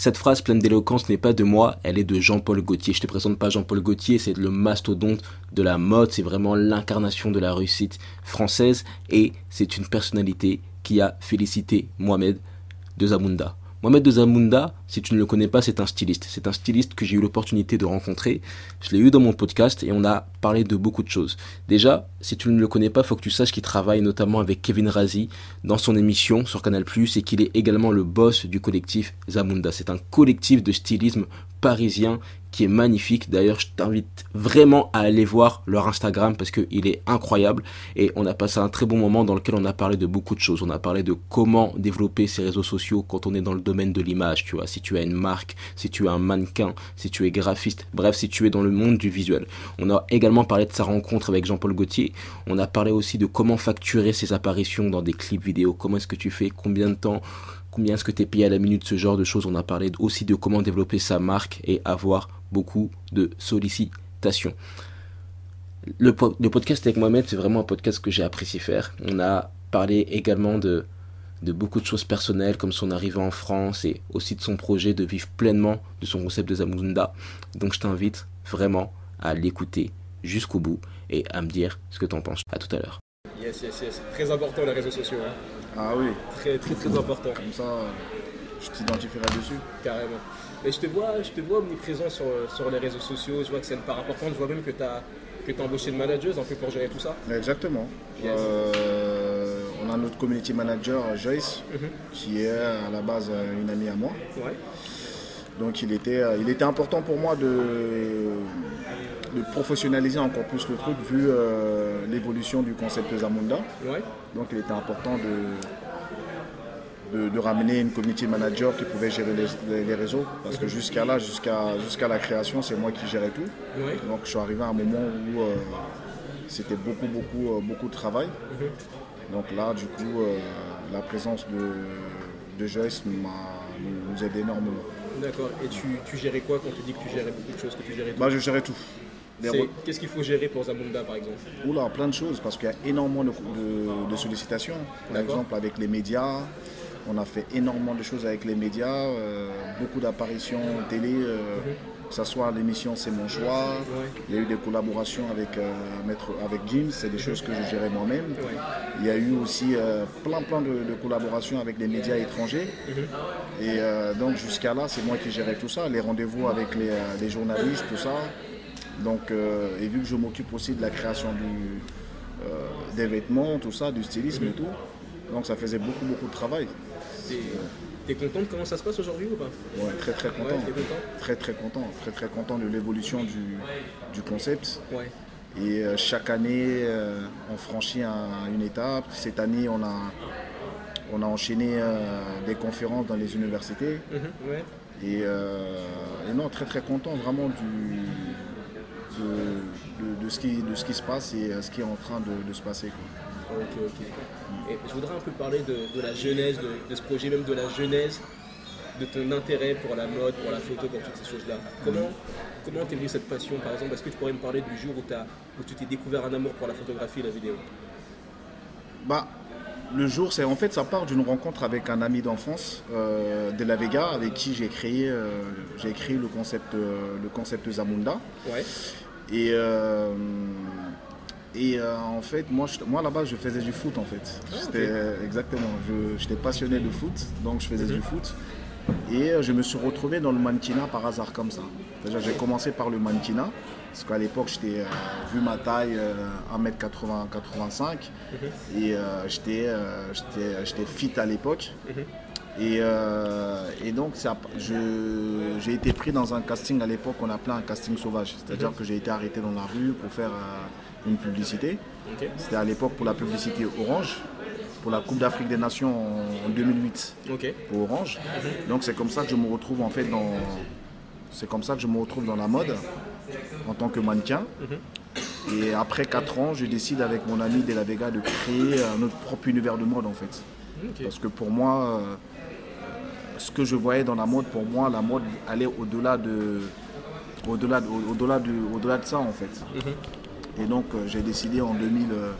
Cette phrase pleine d'éloquence n'est pas de moi, elle est de Jean-Paul Gaultier. Je te présente pas Jean-Paul Gaultier, c'est le mastodonte de la mode, c'est vraiment l'incarnation de la réussite française et c'est une personnalité qui a félicité Mohamed de Zamunda. Mohamed de Zamunda, si tu ne le connais pas, c'est un styliste. C'est un styliste que j'ai eu l'opportunité de rencontrer. Je l'ai eu dans mon podcast et on a parlé de beaucoup de choses. Déjà, si tu ne le connais pas, faut que tu saches qu'il travaille notamment avec Kevin Razi dans son émission sur Canal+, et qu'il est également le boss du collectif Zamunda. C'est un collectif de stylisme parisien qui est magnifique. D'ailleurs, je t'invite vraiment à aller voir leur Instagram parce qu'il est incroyable. Et on a passé un très bon moment dans lequel on a parlé de beaucoup de choses. On a parlé de comment développer ses réseaux sociaux quand on est dans le domaine de l'image, tu vois. Si tu as une marque, si tu es un mannequin, si tu es graphiste, bref, si tu es dans le monde du visuel. On a également parlé de sa rencontre avec Jean-Paul Gaultier. On a parlé aussi de comment facturer ses apparitions dans des clips vidéo. Comment est-ce que tu fais, combien de temps? Combien est-ce que tu es payé à la minute, ce genre de choses. On a parlé aussi de comment développer sa marque et avoir beaucoup de sollicitations. Le, podcast avec Mohamed, c'est vraiment un podcast que j'ai apprécié faire. On a parlé également de, de beaucoup de choses personnelles, comme son arrivée en France et aussi de son projet de vivre pleinement de son concept de Zamunda. Donc je t'invite vraiment à l'écouter jusqu'au bout et à me dire ce que tu en penses. À tout à l'heure. Yes, yes, yes. Très important les réseaux sociaux. Hein. Ah oui. Très, très, très important. Comme ça, je t'identifierai dessus. Carrément. Mais je te vois, je te vois omniprésent sur, sur les réseaux sociaux. Je vois que c'est une part importante. Je vois même que tu as, que as embauché une manager un peu pour gérer tout ça. Exactement. Euh, on a notre community manager, Joyce, mhm. qui est à la base une amie à moi. Ouais. Donc il était, il était important pour moi de, de professionnaliser encore plus le truc vu euh, l'évolution du concept Zamunda. Donc il était important de, de, ramener une community manager qui pouvait gérer les, réseaux. Parce que jusqu'à là, jusqu'à jusqu'à la création, c'est moi qui gérais tout. Donc je suis arrivé à un moment où euh, c'était beaucoup, beaucoup, euh, beaucoup de travail. Mhm. Donc là, du coup, la présence de, de Joyce nous aide énormément. D'accord. Et tu, tu, gérais quoi quand tu dis que tu gérais beaucoup de choses que tu gérais bah, Je gérais tout. Qu'est-ce qu'il faut gérer pour Zamunda par exemple? Oula, plein de choses parce qu'il y a énormément de, sollicitations. Par exemple, avec les médias, on a fait énormément de choses avec les médias, euh, beaucoup d'apparitions télé, euh, que ce soit l'émission C'est mon choix. Il y a eu des collaborations avec, euh, Maître, avec Jim, c'est des choses que je gérais moi-même. Il y a eu aussi plein plein de, collaborations avec les médias étrangers. Et donc jusqu'à là, c'est moi qui gérais tout ça, les rendez-vous avec les journalistes, tout ça. Donc, euh, et vu que je m'occupe aussi de la création euh, des vêtements, tout ça, du stylisme et tout, donc ça faisait beaucoup, beaucoup de travail. T'es content de comment ça se passe aujourd'hui ou pas? Ouais, très très content. Très très content. Très très content de l'évolution du, concept. Ouais. Et euh, chaque année, on franchit une étape. Cette année, on a, on a enchaîné des conférences dans les universités. Mhm, et, et, non, très très content vraiment du, de, ce qui, de ce qui se passe et euh, ce qui est en train de, se passer. Ok, ok. Et je voudrais un peu parler de, la genèse de, ce projet, même de la genèse de ton intérêt pour la mode, pour la photo, pour toutes ces choses-là. Comment comment t'es venu cette passion, par exemple? Est-ce que tu pourrais me parler du jour où, as, où tu t'es découvert un amour pour la photographie et la vidéo? Bah, le jour, c'est en fait, ça part d'une rencontre avec un ami d'enfance euh, de la Vega, avec qui j'ai créé, euh, j'ai créé le concept, le concept Zamunda. Ouais. Et, euh, et euh, en fait, moi, moi là-bas, je faisais du foot en fait. Ah, exactement. J'étais passionné de foot, donc je faisais du mhm. foot. Et euh, je me suis retrouvé dans le mannequinat par hasard comme ça. J'ai commencé par le mannequinat, parce qu'à l'époque, j'étais, vu ma taille, 1m80, 85, mhm. et j'étais fit à l'époque. Mhm. Euh, et, donc, j'ai été pris dans un casting à l'époque qu'on appelait un casting sauvage. C'est-à-dire que j'ai été arrêté dans la rue pour faire euh, une publicité. C'était à l'époque pour la publicité Orange, pour la Coupe d'Afrique des Nations en, 2008 pour Orange. Donc, c'est comme ça que je me retrouve en fait dans C'est comme ça que je me retrouve dans la mode en tant que mannequin. Mhm. Et après 4 ans, je décide avec mon ami De La Vega de créer notre propre univers de mode en fait. Parce que pour moi, euh, ce que je voyais dans la mode, pour moi, la mode allait au-delà de, au-delà, au-delà de, au-delà de ça en fait. Mhm. Et donc euh, j'ai décidé en, 2000, euh,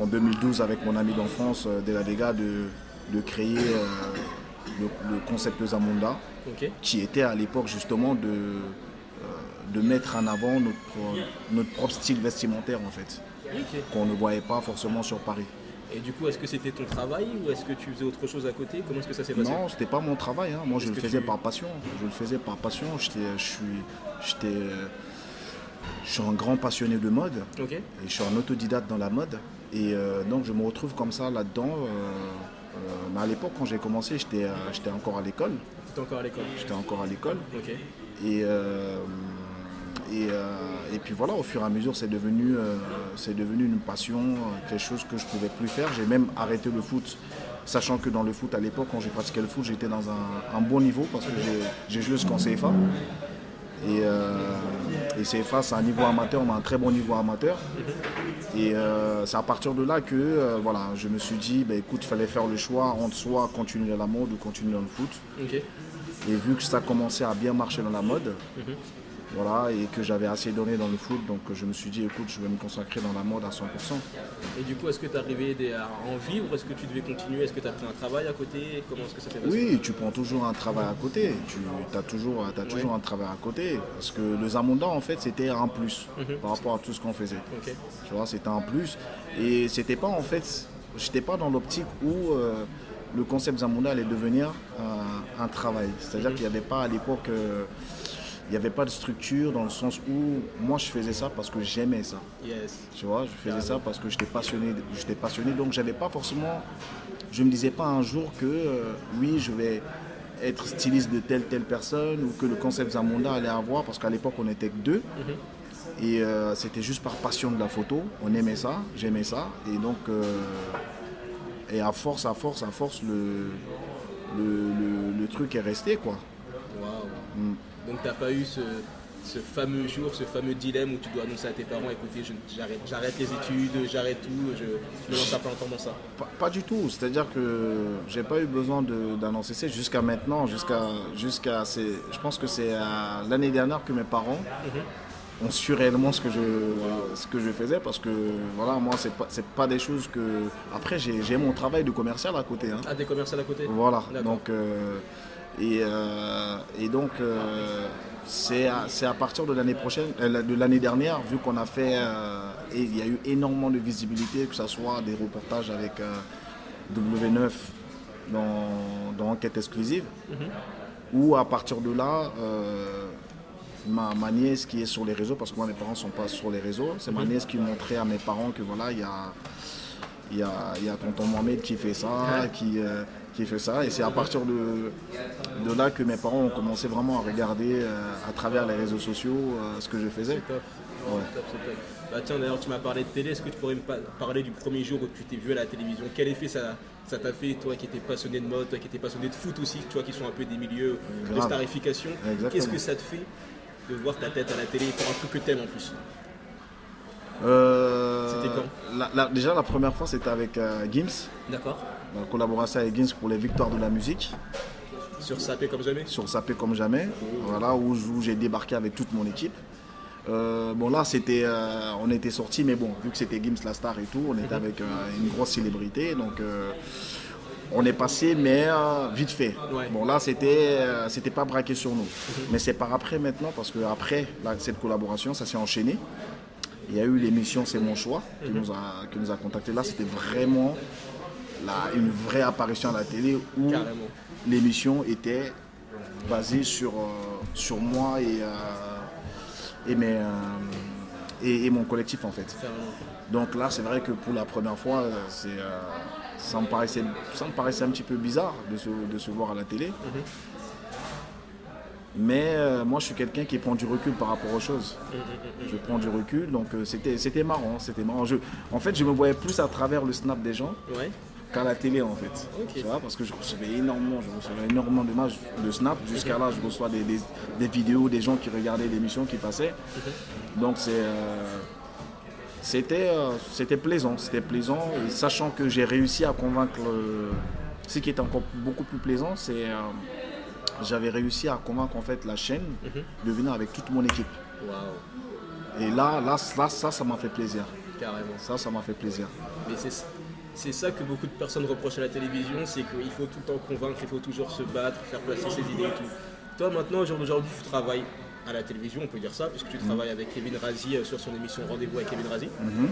en 2012 avec mon ami d'enfance De La Vega de, de créer le, concept Zamunda, qui était à l'époque justement de, de mettre en avant notre, notre propre style vestimentaire en fait, qu'on ne voyait pas forcément sur Paris. Et du coup, est-ce que c'était ton travail ou est-ce que tu faisais autre chose à côté? Comment est-ce que ça s'est passé? Non, c'était pas mon travail. Hein. Moi, je le faisais par passion. Je le faisais par passion. Je suis, je suis un grand passionné de mode. Et je suis un autodidacte dans la mode. Et euh, donc, je me retrouve comme ça là-dedans. Euh, euh, à l'époque, quand j'ai commencé, j'étais, encore à l'école. J'étais encore à l'école J'étais encore à l'école. Et euh, et, puis voilà, au fur et à mesure, c'est devenu, devenu une passion, quelque chose que je ne pouvais plus faire. J'ai même arrêté le foot, sachant que dans le foot, à l'époque, quand j'ai pratiqué le foot, j'étais dans un, bon niveau parce que j'ai joué jusqu'en CFA. Et, CFA, c'est un niveau amateur, on a un très bon niveau amateur. Et c'est à partir de là que voilà, je me suis dit, bah, écoute, il fallait faire le choix entre soit continuer à la mode ou continuer dans le foot. Et vu que ça commençait à bien marcher dans la mode, mhm. Voilà, et que j'avais assez donné dans le foot, donc je me suis dit, écoute, je vais me consacrer dans la mode à 100%. Et du coup, est-ce que tu arrivé à en vivre? Est-ce que tu devais continuer? Est-ce que tu as pris un travail à côté? Comment est-ce que ça passé? Oui, tu prends toujours un travail à côté. Tu as toujours, as toujours un travail à côté. Parce que le Zamonda, en fait, c'était un plus mhm. par rapport à tout ce qu'on faisait. Tu vois, c'était un plus. Et c'était pas, en fait, j'étais pas dans l'optique où. Euh, le concept Zamunda allait devenir un, travail. C'est-à-dire mhm. qu'il n'y avait pas à l'époque euh, il n'y avait pas de structure dans le sens où moi je faisais ça parce que j'aimais ça. Tu vois, je faisais ça parce que j'étais passionné, j'étais passionné. Donc j'avais pas forcément, je me disais pas un jour que euh, oui je vais être styliste de telle telle personne ou que le concept Zamonda allait avoir parce qu'à l'époque on était que deux. Mm-hmm. Et euh, c'était juste par passion de la photo. On aimait ça, j'aimais ça. Et donc, euh, et à force, à force, à force, le, le, truc est resté quoi. Mm. Donc tu n'as pas eu ce, fameux jour, ce fameux dilemme où tu dois annoncer à tes parents, écoutez, j'arrête les études, j'arrête tout, je, me lance à plein temps dans ça pas, du tout, c'est-à-dire que j'ai pas eu besoin d'annoncer ça jusqu'à maintenant, jusqu'à, jusqu'à je pense que c'est l'année dernière que mes parents mhm. ont su réellement ce que je, ce que je faisais parce que voilà, moi c'est pas, pas des choses que... Après j'ai mon travail de commercial à côté. Hein. Ah, des commercials à côté Voilà, donc... Euh, et, euh, et donc, euh, c'est à, à, partir de l'année prochaine, euh, de l'année dernière, vu qu'on a fait, et il y a eu énormément de visibilité, que ce soit des reportages avec W9 dans, dans Enquête exclusive, mhm. ou à partir de là, ma, ma, nièce qui est sur les réseaux, parce que moi mes parents ne sont pas sur les réseaux, c'est ma mhm. nièce qui montrait à mes parents que voilà, il y a, y, a, y a tonton Mohamed qui fait ça, qui qui fait ça. Et c'est à partir de, de là que mes parents ont commencé vraiment à regarder euh, à travers les réseaux sociaux euh, ce que je faisais. Top. Bah tiens d'ailleurs tu m'as parlé de télé, est-ce que tu pourrais me parler du premier jour où tu t'es vu à la télévision? Quel effet ça ça t'a fait, toi qui étais passionné de mode, toi qui étais passionné de foot aussi, toi qui sont un peu des milieux de starification? Qu'est-ce que ça te fait de voir ta tête à la télé pour un truc que t'aimes en plus? Euh, C'était quand? Déjà la première fois c'était avec Gims. D'accord la collaboration avec Gins pour les victoires de la musique. Sur Sapé comme jamais Sur Sapé comme jamais, voilà, où, j'ai débarqué avec toute mon équipe. Euh, bon là c'était euh, on était sorti mais bon vu que c'était Gims la star et tout on était mhm. avec euh, une grosse célébrité donc on est passé mais vite fait bon là c'était c'était pas braqué sur nous mhm. mais c'est par après maintenant parce que après cette collaboration ça s'est enchaîné il y a eu l'émission c'est mon choix qui mhm. nous a qui nous a contacté là c'était vraiment une vraie apparition à la télé où l'émission était basée sur, euh, sur moi et, euh, et, mes, euh, et, mon collectif en fait. Donc là, c'est vrai que pour la première fois, c'est, ça, me paraissait, ça me paraissait un petit peu bizarre de se, de se voir à la télé. Mhm. Mais moi, je suis quelqu'un qui prend du recul par rapport aux choses. Mhm, mhm, je prends du recul, donc c'était, c'était marrant. C'était marrant. Je, en fait, je me voyais plus à travers le snap des gens qu'à la télé en fait. Tu vois, parce que je recevais énormément, je recevais énormément d'images de Snap. Jusqu'à là, je reçois des, des, vidéos des gens qui regardaient l'émission qui passait. Donc c'est. Euh, c'était, euh, c'était plaisant, c'était plaisant. Et sachant que j'ai réussi à convaincre. ce qui est encore beaucoup plus plaisant, c'est. Euh, j'avais réussi à convaincre en fait la chaîne mhm. de venir avec toute mon équipe. Et là, là, là, ça, ça m'a fait plaisir. Carrément. Ça, ça m'a fait plaisir. Mais c'est ça que beaucoup de personnes reprochent à la télévision, c'est qu'il faut tout le temps convaincre, il faut toujours se battre, faire placer ses idées et tout. Toi maintenant, aujourd'hui, tu travailles à la télévision, on peut dire ça, puisque tu mhm. travailles avec Kevin Razi euh, sur son émission Rendez-vous avec Kevin Razi. Mhm.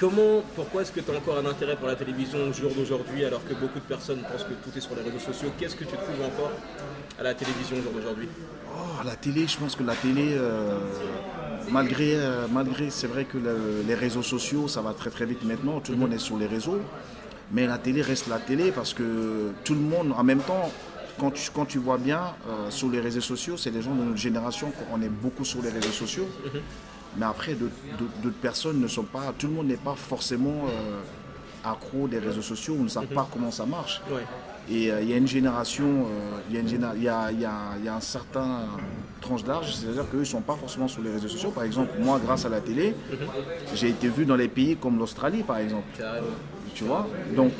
Comment, pourquoi est-ce que tu as encore un intérêt pour la télévision au jour d'aujourd'hui alors que beaucoup de personnes pensent que tout est sur les réseaux sociaux? Qu'est-ce que tu trouves encore à la télévision au jour d'aujourd'hui? Oh, La télé, je pense que la télé, euh, malgré, euh, malgré c'est vrai que les réseaux sociaux, ça va très très vite maintenant, tout le monde est sur les réseaux, mais la télé reste la télé parce que tout le monde, en même temps, quand tu, quand tu vois bien, euh, sur les réseaux sociaux, c'est des gens de notre génération, on est beaucoup sur les réseaux sociaux. Mhm. Mais après, d'autres personnes ne sont pas. Tout le monde n'est pas forcément euh, accro des réseaux sociaux ou ne savent mhm. pas comment ça marche. Et euh, il y a une génération, il y, a, y, a, un certain tranche d'âge, c'est-à-dire qu'eux ne sont pas forcément sur les réseaux sociaux. Par exemple, moi, grâce à la télé, mhm. j'ai été vu dans les pays comme l'Australie, par exemple. Tu vois? Donc,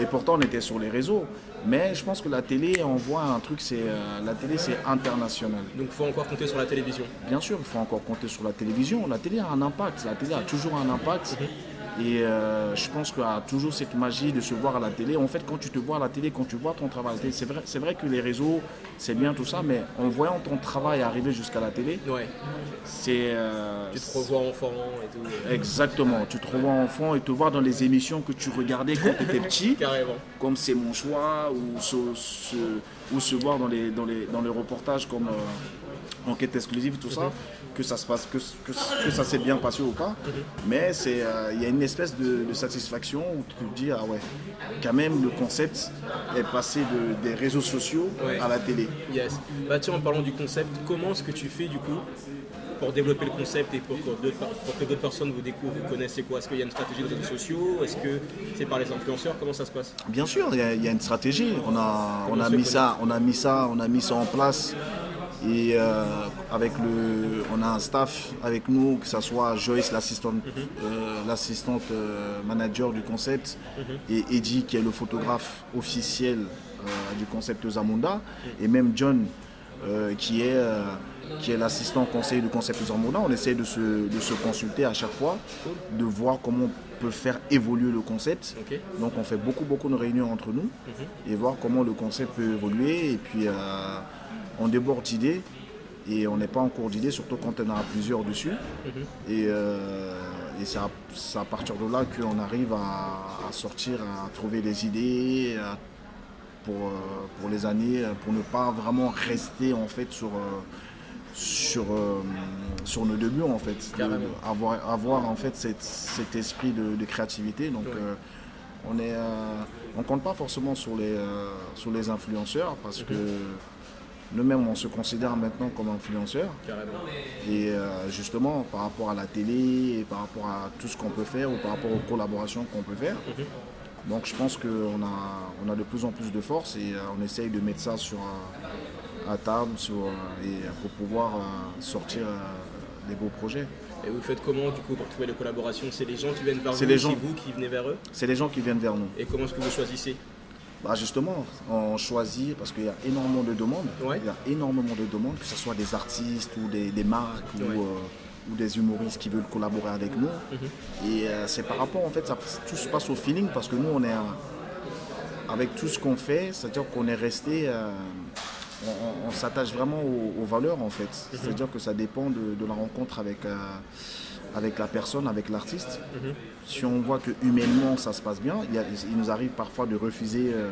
et pourtant, on était sur les réseaux. Mais je pense que la télé envoie un truc, c'est euh, la télé c'est international. Donc il faut encore compter sur la télévision. Bien sûr, il faut encore compter sur la télévision. La télé a un impact, la télé a toujours un impact. Mhm. Et euh, je pense qu'il y a toujours cette magie de se voir à la télé. En fait, quand tu te vois à la télé, quand tu vois ton travail à la télé, c'est vrai, c'est vrai que les réseaux, c'est bien tout ça, mais en voyant ton travail arriver jusqu'à la télé, c'est. Euh, tu te revois enfant et tout. Exactement, tu te revois enfant et te voir dans les émissions que tu regardais quand tu étais petit. Carrément. Comme C'est mon choix, ou se, ou se voir dans les, dans les, dans les reportages comme. Euh, enquête exclusive, tout ça que ça se passe, que, que, ça s'est bien passé ou pas. Mais c'est, euh, il y a une espèce de, satisfaction où tu te dis ah ouais, quand même le concept est passé de, des réseaux sociaux à la télé. Yes. Bah tiens, en parlant du concept, comment est-ce que tu fais du coup pour développer le concept et pour que d'autres, personnes vous découvrent, vous connaissent, c'est quoi? Est-ce qu'il y a une stratégie de réseaux sociaux? Est-ce que c'est par les influenceurs? Comment ça se passe? Bien sûr, il y, a, une stratégie. On a, on a mis ça, on a mis ça, on a mis ça en place et euh, avec le, on a un staff avec nous, que ce soit Joyce, l'assistante, mhm. euh, euh, manager du concept, mhm. et Eddie, qui est le photographe officiel du concept Zamunda, mhm. et même John, qui est, qui est l'assistant conseiller du concept Zamunda. On essaie de se, de se consulter à chaque fois, de voir comment on peut faire évoluer le concept. Donc on fait beaucoup, beaucoup de réunions entre nous, et voir comment le concept peut évoluer, et puis on déborde d'idées et on n'est pas en cours d'idées, surtout quand on en a plusieurs dessus. Mhm. Et, euh, c'est à, partir de là qu'on arrive à, sortir, à trouver des idées pour, euh, pour les années, pour ne pas vraiment rester en fait sur, euh, sur, sur nos débuts en fait. avoir, avoir en fait cet esprit de, créativité. Donc on on compte pas forcément sur les, sur les influenceurs parce mhm. que nous-mêmes, on se considère maintenant comme influenceurs. Et euh, justement, par rapport à la télé, et par rapport à tout ce qu'on peut faire, ou par rapport aux collaborations qu'on peut faire. Mhm. Donc je pense qu'on a, on a de plus en plus de force et euh, on essaye de mettre ça sur, à table sur, et pour pouvoir euh, sortir des beaux projets. Et vous faites comment du coup pour trouver les collaborations? C'est les gens qui viennent vers vous, c'est vous qui venez vers eux? C'est les gens qui viennent vers nous. Et comment est-ce que vous choisissez? Bah justement, on choisit parce qu'il y a énormément de demandes. Il y a énormément de demandes, que ce soit des artistes ou des, marques euh, ou, des humoristes qui veulent collaborer avec nous. Mhm. Et euh, c'est par rapport, en fait, ça, tout se passe au feeling parce que nous, on est avec tout ce qu'on fait, c'est-à-dire qu'on est resté. Euh, on, s'attache vraiment aux, valeurs en fait. Mhm. C'est-à-dire que ça dépend de, la rencontre avec avec la personne, avec l'artiste. Mhm. Si on voit que humainement ça se passe bien, il, nous arrive parfois de refuser euh,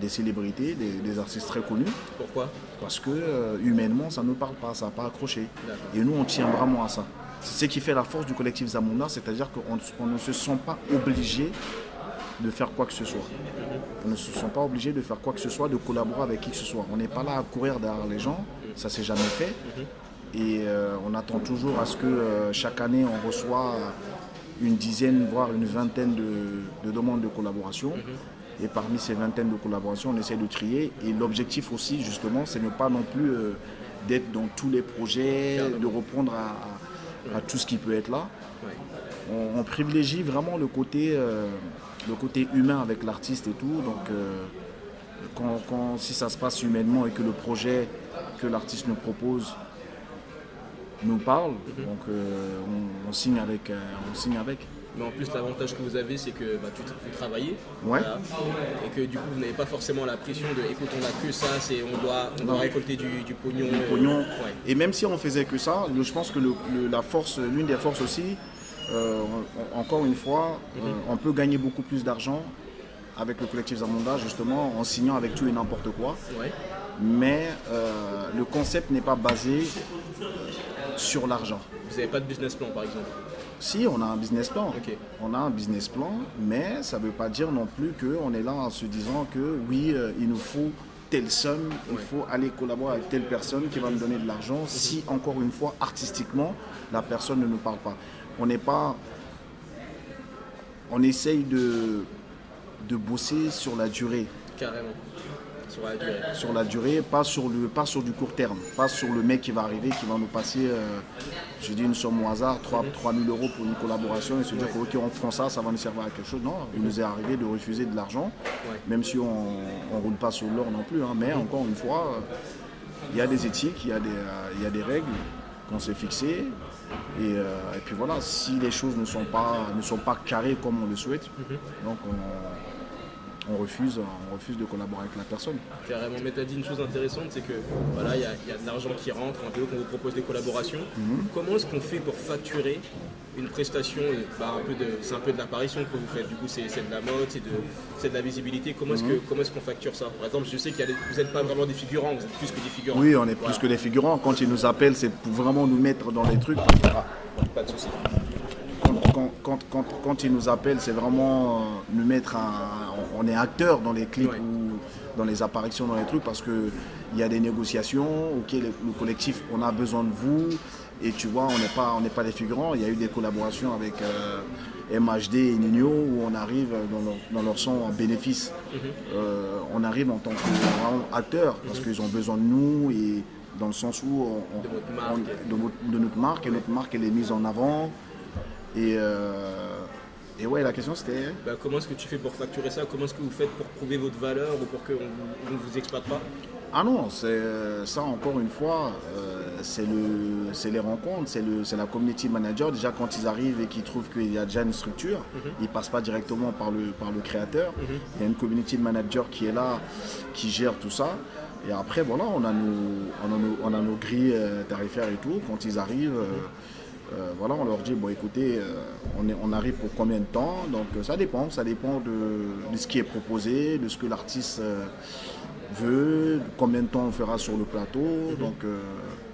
des célébrités, des, artistes très connus. Pourquoi? Parce que euh, humainement ça ne nous parle pas, ça n'a pas accroché. Et nous on tient vraiment à ça. C'est ce qui fait la force du collectif Zamunda, c'est-à-dire qu'on ne se sent pas obligé de faire quoi que ce soit. Mhm. On ne se sent pas obligé de faire quoi que ce soit, de collaborer avec qui que ce soit. On n'est pas là à courir derrière les gens, ça s'est jamais fait. Et euh, on attend toujours à ce que euh, chaque année on reçoit une dizaine, voire une vingtaine de, demandes de collaboration. Mhm. Et parmi ces vingtaines de collaborations, on essaie de trier. Et l'objectif aussi, justement, c'est ne pas non plus euh, d'être dans tous les projets, de répondre à, tout ce qui peut être là. On, privilégie vraiment le côté, euh, le côté humain avec l'artiste et tout. Donc, euh, quand, si ça se passe humainement et que le projet que l'artiste nous propose nous parle, donc on, signe avec, on signe avec. Mais en plus, l'avantage que vous avez, c'est que bah, tu, travailles. et que du coup, vous n'avez pas forcément la pression de écoute, on n'a que ça, c'est, on, doit, on récolter du, pognon. pognon. Et même si on faisait que ça, je pense que la force, l'une des forces aussi, euh, encore une fois, mhm. euh, on peut gagner beaucoup plus d'argent avec le collectif Zamonda, justement, en signant avec tout et n'importe quoi. Mais euh, le concept n'est pas basé sur l'argent. Vous n'avez pas de business plan, par exemple si, on a un business plan. On a un business plan, mais ça ne veut pas dire non plus qu'on est là en se disant que oui, euh, il nous faut telle somme, il faut aller collaborer avec telle personne qui va nous donner de l'argent, mhm. si encore une fois, artistiquement, la personne ne nous parle pas. On n'est pas. On essaye de, de bosser sur la durée. Carrément. Sur la durée. Sur la durée, pas sur, le, pas sur du court terme. Pas sur le mec qui va arriver, qui va nous passer, euh, je dis une somme au hasard, 3, 000 euros pour une collaboration et se dire que, ok, on prend ça, ça va nous servir à quelque chose. Non, il nous est arrivé de refuser de l'argent, même si on ne roule pas sur l'or non plus. Hein. mais encore une fois, euh, il y a des éthiques, il y, a des, euh, y a des règles qu'on s'est fixées. Et, et, puis voilà, si les choses ne sont pas, ne sont pas carrées comme on le souhaite, mhm. donc on, on refuse, on refuse de collaborer avec la personne. Carrément, mais tu as dit une chose intéressante, c'est que voilà, il y, a de l'argent qui rentre, un peu qu'on vous propose des collaborations. Mhm. Comment est-ce qu'on fait pour facturer une prestation bah, un peu de, C'est un peu de l'apparition que vous faites, du coup c'est de la mode, c'est de, de, la visibilité. Comment est-ce qu'on est qu'on facture ça? Par exemple, je sais que vous n'êtes pas vraiment des figurants, vous êtes plus que des figurants. Oui, on est plus que des figurants. Quand ils nous appellent, c'est pour vraiment nous mettre dans les trucs. Ah, pas de soucis quand, quand, quand, ils nous appellent, c'est vraiment euh, nous mettre un. On est acteur dans les clips ou dans les apparitions, dans les trucs, parce qu'il y a des négociations. Ok, le, collectif, on a besoin de vous. Et tu vois, on n'est pas, on pas des figurants. Il y a eu des collaborations avec euh, MHD et Nino où on arrive dans leur, dans leur son en bénéfice. Mhm. Euh, on arrive en tant qu'acteur parce mhm. qu'ils ont besoin de nous et dans le sens où on, de, notre marque et notre marque elle est mise en avant. Et, euh, et ouais, la question c'était. Bah, comment est-ce que tu fais pour facturer ça? Comment est-ce que vous faites pour prouver votre valeur ou pour qu'on ne vous exploite pas? Ah non, c'est ça encore une fois, euh, c'est le, les rencontres, c'est le, la community manager. Déjà quand ils arrivent et qu'ils trouvent qu'il y a déjà une structure, mhm. ils passent pas directement par le, par le créateur. Mhm. Il y a une community manager qui est là, qui gère tout ça. Et après voilà, on a nos, on a nos, grilles euh, tarifaires et tout. Quand ils arrivent. Euh, voilà, on leur dit, bon écoutez, euh, on, est, on, arrive pour combien de temps? Donc euh, ça dépend, ça dépend de, ce qui est proposé, de ce que l'artiste veut, combien de temps on fera sur le plateau. Mhm. Donc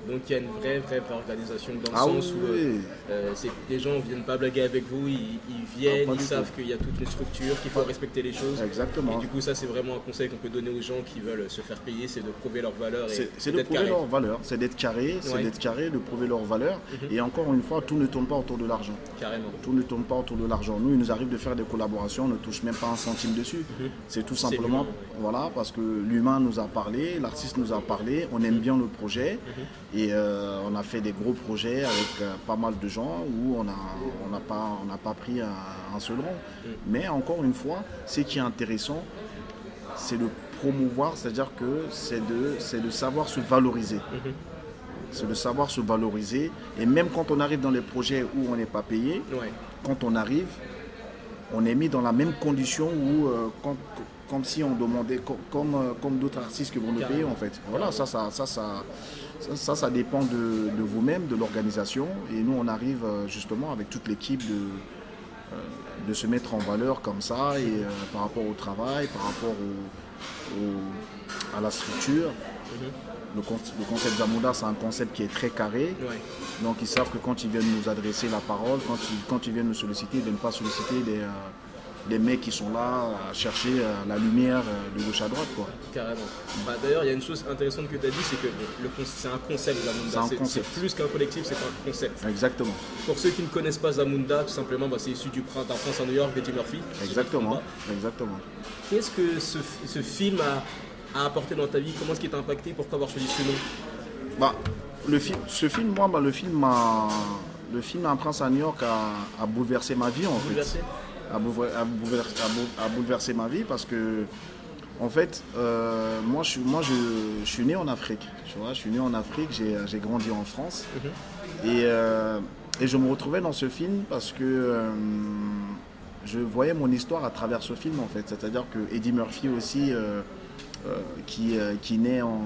donc il y a une vraie, vraie organisation dans le ah sens où euh, euh, les gens ne viennent pas blaguer avec vous, ils, viennent, ah, ils savent qu'il y a toute une structure, qu'il faut respecter les choses. Exactement. Et du coup, ça, c'est vraiment un conseil qu'on peut donner aux gens qui veulent se faire payer, c'est de prouver leur valeur. C'est de prouver leur valeur, c'est d'être carré, c'est d'être carré, de prouver leur valeur. Mhm. Et encore une fois, tout ne tourne pas autour de l'argent. Carrément. Tout ne tourne pas autour de l'argent. Nous, il nous arrive de faire des collaborations, on ne touche même pas un centime dessus. Mhm. C'est tout simplement, voilà, parce que l'humain nous a parlé, l'artiste nous a parlé, on aime bien le projet. Mhm. Et euh, on a fait des gros projets avec euh, pas mal de gens où on n'a on pas, pas pris un, seul rond. Mm. Mais encore une fois, ce qui est intéressant, c'est de promouvoir, c'est-à-dire que c'est de, de savoir se valoriser. Mm-hmm. C'est de savoir se valoriser. Et même quand on arrive dans les projets où on n'est pas payé, quand on arrive, on est mis dans la même condition où, euh, comme si on demandait, comme, comme, d'autres artistes qui vont nous payer en fait. Voilà, ça, ça, ça, ça ça, ça dépend de, vous-même, de l'organisation. Et nous, on arrive euh, justement avec toute l'équipe de, euh, de se mettre en valeur comme ça, et euh, par rapport au travail, par rapport à la structure. Mm-hmm. le, concept Zamunda, c'est un concept qui est très carré. Donc ils savent que quand ils viennent nous adresser la parole, quand ils, quand ils viennent nous solliciter, ils ne viennent pas solliciter des mecs qui sont là à chercher la lumière de gauche à droite. Quoi. Carrément. Bah, D'ailleurs, il y a une chose intéressante que tu as dit, c'est que c'est un concept Zamunda. C'est plus qu'un collectif, c'est un concept. Exactement. Pour ceux qui ne connaissent pas Zamunda, tout simplement, bah, c'est issu du printemps France à New York d'Eddie Murphy. Exactement. Exactement. Qu'est-ce que ce, ce film a, a, apporté dans ta vie? Comment est-ce qu'il t'a impacté? Pourquoi avoir choisi ce nom? Bah, le film, Ce film, moi, bah, le film m'a. Le film Un prince à New York a, a bouleversé ma vie en fait. A bouleversé, a, bouleversé, ma vie parce que en fait, euh, moi, je, moi je, suis né en Afrique. Tu vois, je suis né en Afrique, j'ai grandi en France. Mhm. et, euh, et, je me retrouvais dans ce film parce que euh, je voyais mon histoire à travers ce film, en fait. C'est-à-dire que Eddie Murphy aussi, qui, qui naît en,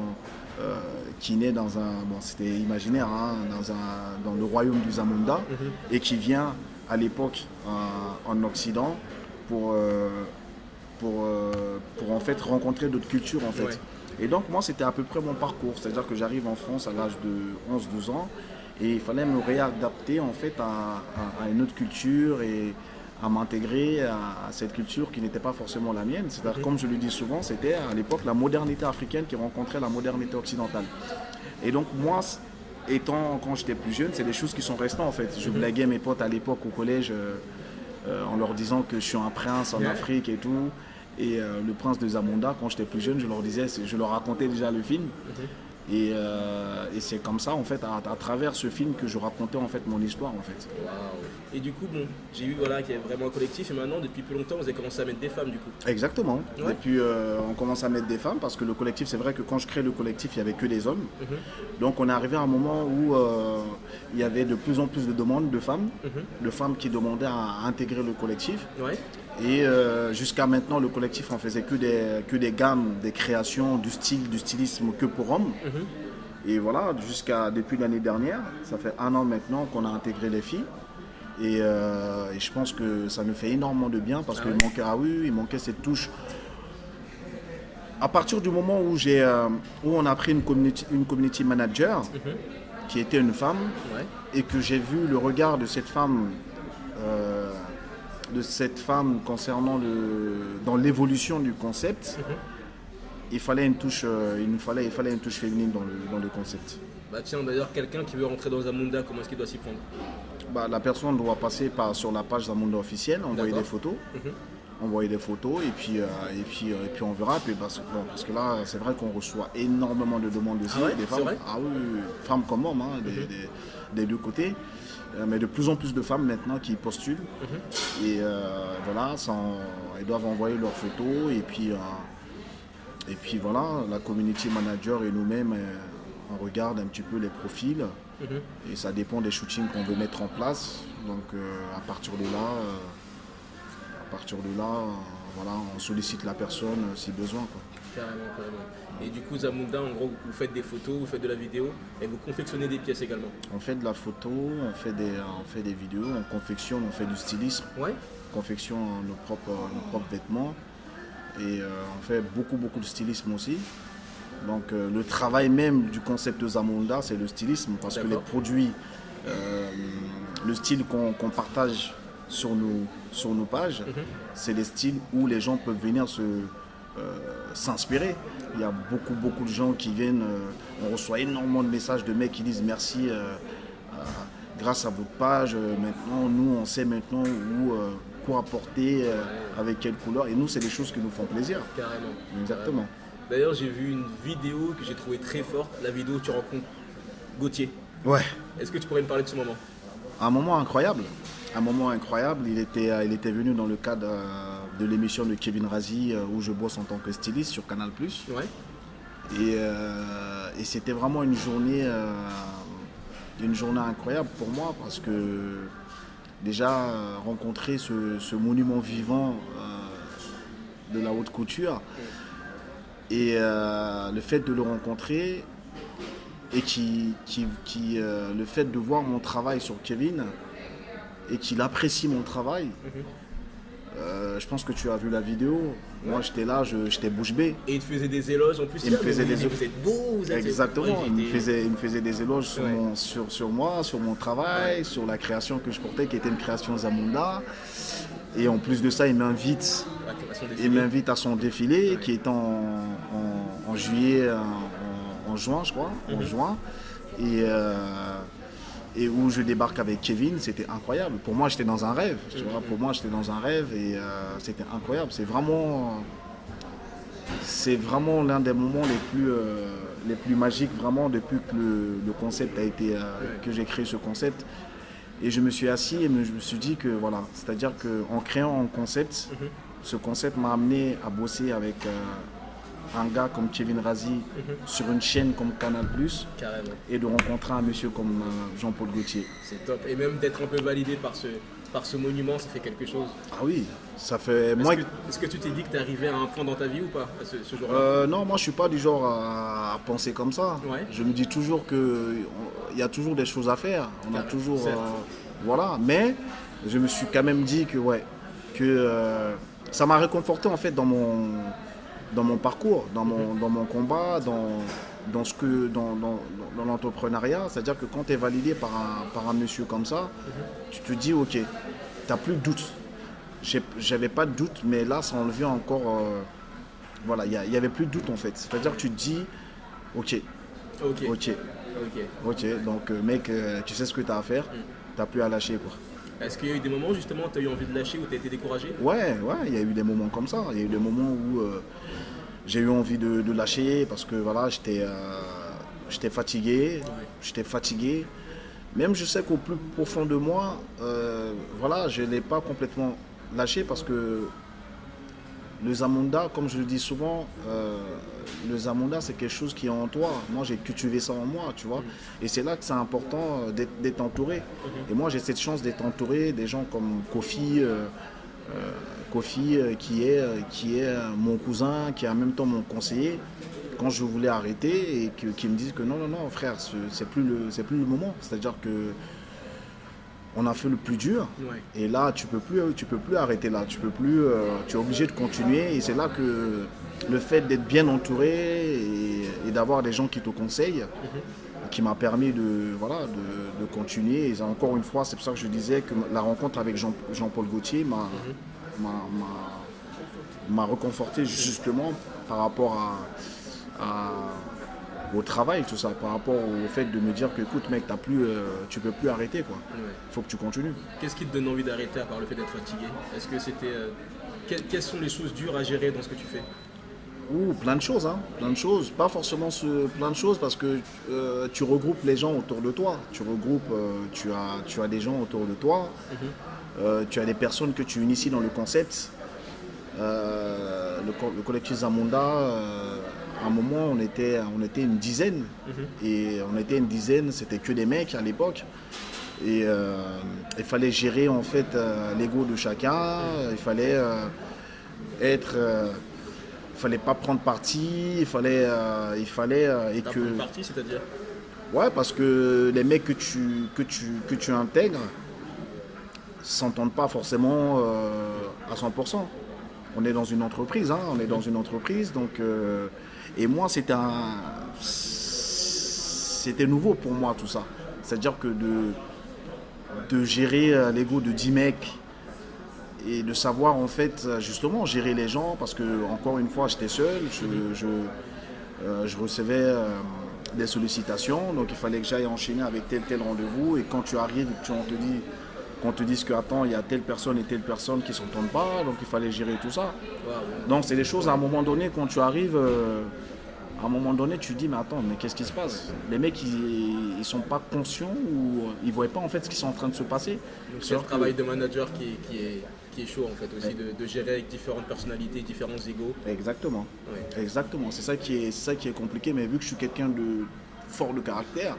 qui naît dans un, bon c'était imaginaire, hein, dans, un, dans le royaume du Zamunda, mhm. et qui vient à l'époque en Occident pour, euh, pour, euh, pour en fait rencontrer d'autres cultures en fait. Et donc moi c'était à peu près mon parcours, c'est-à-dire que j'arrive en France à l'âge de 11-12 ans et il fallait me réadapter en fait à, à une autre culture et à m'intégrer à, cette culture qui n'était pas forcément la mienne. C'est-à-dire, comme je le dis souvent, c'était à l'époque la modernité africaine qui rencontrait la modernité occidentale. Et donc, moi, étant quand j'étais plus jeune, c'est des choses qui sont restées en fait. Je mhm. blaguais mes potes à l'époque au collège euh, euh, en leur disant que je suis un prince en Afrique et tout. Et euh, le prince de Zamunda, quand j'étais plus jeune, je leur disais, je leur racontais déjà le film. Euh, et, c'est comme ça, en fait, à, travers ce film que je racontais en fait mon histoire, en fait. Et du coup, bon, j'ai vu voilà qu'il y avait vraiment un collectif, et maintenant, depuis plus longtemps, vous avez commencé à mettre des femmes, du coup. Exactement. Depuis, euh, on commence à mettre des femmes parce que le collectif, c'est vrai que quand je crée le collectif, il y avait que des hommes. Mhm. Donc, on est arrivé à un moment où euh, il y avait de plus en plus de demandes de femmes, mhm. de femmes qui demandaient à intégrer le collectif. Ouais. Et euh, jusqu'à maintenant, le collectif en faisait que des, que des gammes, des créations, du style, du stylisme que pour hommes. Mhm. Et voilà, jusqu'à depuis l'année dernière, ça fait un an maintenant qu'on a intégré les filles. Euh, et, je pense que ça nous fait énormément de bien parce ah qu'il manquait, ah oui, il manquait cette touche. À partir du moment où, j'ai, euh, où on a pris une community, une community manager, mhm. qui était une femme, et que j'ai vu le regard de cette femme de cette femme concernant le, dans l'évolution du concept, mhm. il fallait une touche, euh, il fallait, il fallait une touche féminine dans le, dans le concept. Bah tiens, d'ailleurs, quelqu'un qui veut rentrer dans Zamunda, comment est-ce qu'il doit s'y prendre? Bah, La personne doit passer par, sur la page Zamunda officielle, envoyer des photos. Mhm. envoyer des photos et puis, euh, et puis, euh, et puis on verra. Puis parce, parce que là, c'est vrai qu'on reçoit énormément de demandes aussi. Ah des femmes, ah oui, femmes comme hommes, hein, des, mhm. des, des, deux côtés. Euh, mais de plus en plus de femmes maintenant qui postulent. Mhm. Et euh, voilà, elles doivent envoyer leurs photos. Et puis, euh, et puis voilà, la community manager et nous-mêmes, on regarde un petit peu les profils. Mhm. Et ça dépend des shootings qu'on veut mettre en place. Donc à partir de là, à partir de là, voilà, on sollicite la personne si besoin. Carrément, carrément. Et du coup, Zamunda, en gros, vous faites des photos, vous faites de la vidéo et vous confectionnez des pièces également On fait de la photo, on fait des, on fait des vidéos, on confectionne, on fait du stylisme. Ouais. On confectionne nos propres, nos propres vêtements et euh, on fait beaucoup, beaucoup de stylisme aussi. Donc euh, le travail même du concept de Zamunda, c'est le stylisme parce que les produits, euh, le style qu'on partage sur nos, sur nos pages, mhm. c'est des styles où les gens peuvent venir se euh, s'inspirer. Il y a beaucoup, beaucoup de gens qui viennent. Euh, on reçoit énormément de messages de mecs qui disent merci. Euh, grâce à votre page, maintenant, nous, on sait maintenant où, quoi apporter, avec quelle couleur. Et nous, c'est des choses qui nous font plaisir. Carrément. Exactement. D'ailleurs, j'ai vu une vidéo que j'ai trouvée très forte, la vidéo où tu rencontres Gauthier. Ouais. Est-ce que tu pourrais me parler de ce moment? Un moment incroyable. Un moment incroyable. Il était, il était venu dans le cadre de l'émission de Kevin Razi euh, où je bosse en tant que styliste sur Canal+. Ouais. Et, euh, et c'était vraiment une journée, euh, une journée incroyable pour moi parce que déjà rencontrer ce, monument vivant de la haute couture et le fait de le rencontrer et qui, qui, qui le fait de voir mon travail sur Kevin et qu'il apprécie mon travail. Mhm. Euh, je pense que tu as vu la vidéo. Moi, j'étais là, j'étais bouche bée. Et il faisait des éloges en plus. Il me faisait des éloges. Vous êtes beau, vous êtes Exactement. il, me faisait, il me faisait des éloges sur, sur, sur, moi, sur mon travail, sur la création que je portais, qui était une création Zamunda. Et en plus de ça, il m'invite, il m'invite à son défilé qui est en, en, juillet, en, juin, je crois, en mhm. juin. Et, euh, et où je débarque avec Kevin, c'était incroyable. Pour moi, j'étais dans un rêve. pour moi, j'étais dans un rêve et euh, c'était incroyable. C'est vraiment, c'est vraiment l'un des moments les plus, euh, les plus magiques vraiment depuis que le, concept a été, que j'ai créé ce concept. Et je me suis assis et je me suis dit que voilà, c'est-à-dire qu'en créant un concept, mhm. ce concept m'a amené à bosser avec euh, un gars comme Kevin Razi mhm. sur une chaîne comme Canal et de rencontrer un monsieur comme euh, Jean-Paul Gaultier. C'est top. Et même d'être un peu validé par ce, par ce monument, ça fait quelque chose. Ah oui, ça fait. Est-ce que, tu t'es dit que tu arrivé à un point dans ta vie ou pas, ce, jour-là euh, Non, moi je suis pas du genre à, penser comme ça. Je me dis toujours qu'il y a toujours des choses à faire. On a toujours. Euh, voilà, mais je me suis quand même dit que, ouais, que euh, ça m'a réconforté en fait dans mon, dans mon parcours, dans mon, dans mon combat, dans, dans, ce que, dans, dans, dans l'entrepreneuriat. C'est-à-dire que quand tu es validé par un, par un monsieur comme ça, tu te dis, ok, tu n'as plus de doute. J'avais pas de doute, mais là, ça enlevait encore. Euh, voilà, il n'y avait plus de doute en fait. C'est-à-dire que tu te dis, ok, ok, ok, ok. Donc, euh, mec, euh, tu sais ce que tu as à faire, mm. tu n'as plus à lâcher quoi. Est-ce qu'il y a eu des moments justement où tu as eu envie de lâcher, où tu as été découragé? Ouais, ouais, il y a eu des moments comme ça. Il y a eu des moments où j'ai eu envie de, lâcher parce que voilà, j'étais j'étais fatigué, j'étais fatigué. Même je sais qu'au plus profond de moi, euh, voilà, je ne l'ai pas complètement lâché parce que le Zamunda, comme je le dis souvent, euh, le Zamunda, c'est quelque chose qui est en toi. Moi, j'ai cultivé ça en moi, tu vois. Et c'est là que c'est important euh, d'être entouré. Et moi, j'ai cette chance d'être entouré des gens comme Kofi, Kofi qui, est, qui est mon cousin, qui est en même temps mon conseiller quand je voulais arrêter et qu'ils me disent que non, non, non, frère, c'est plus le, c'est plus le moment. C'est-à-dire que on a fait le plus dur et là tu peux plus, tu peux plus arrêter là. Tu peux plus, euh, tu es obligé de continuer et c'est là que le fait d'être bien entouré et, d'avoir des gens qui te conseillent. Mhm. qui m'a permis de, voilà, de, continuer. Et encore une fois, c'est pour ça que je disais que la rencontre avec Jean, Jean-Paul Gaultier m'a, mhm. m'a, reconforté justement par rapport à, au travail, tout ça, par rapport au fait de me dire que, écoute, mec, as plus, euh, tu peux plus arrêter, quoi. Il faut que tu continues. Qu'est-ce qui te donne envie d'arrêter à part le fait d'être fatigué? Est-ce que c'était. Euh, quelles sont les choses dures à gérer dans ce que tu fais? Ouh, plein de choses, hein, plein de choses. Pas forcément ce, plein de choses parce que euh, tu regroupes les gens autour de toi. Tu regroupes, tu, as, tu as des gens autour de toi. Mhm. tu as des personnes que tu inities dans le concept. Le, collectif Zamunda à un moment, on était, on était une dizaine. Mhm. Et on était une dizaine, c'était que des mecs à l'époque. Et euh, il fallait gérer en fait euh, l'ego de chacun. Il fallait euh, être. il fallait pas prendre parti. Il fallait. il fallait et que. Prendre parti, c'est-à-dire? Ouais, parce que les mecs que tu, que tu, que tu intègres s'entendent pas forcément à 100%. On est dans une entreprise, hein, on est dans une entreprise, donc et moi, c'était nouveau pour moi tout ça. C'est-à-dire que de, gérer euh, l'ego de 10 mecs et de savoir en fait justement gérer les gens parce que encore une fois j'étais seul, je, euh, recevais euh, des sollicitations donc il fallait que j'aille enchaîner avec tel tel rendez-vous et quand tu arrives on te dit qu'on te dise que attends il y a telle personne et telle personne qui s'entendent pas donc il fallait gérer tout ça donc c'est des choses à un moment donné quand tu arrives à un moment donné, tu te dis, mais attends, mais qu'est-ce qui se passe? Les mecs, ils, ne sont pas conscients ou ils voient pas en fait ce qui est en train de se passer. C'est le travail de manager qui, est, qui est chaud en fait aussi, de, gérer avec différentes personnalités, différents égaux. Exactement. Exactement. C'est ça, qui est, ça qui est compliqué, mais vu que je suis quelqu'un de fort de caractère,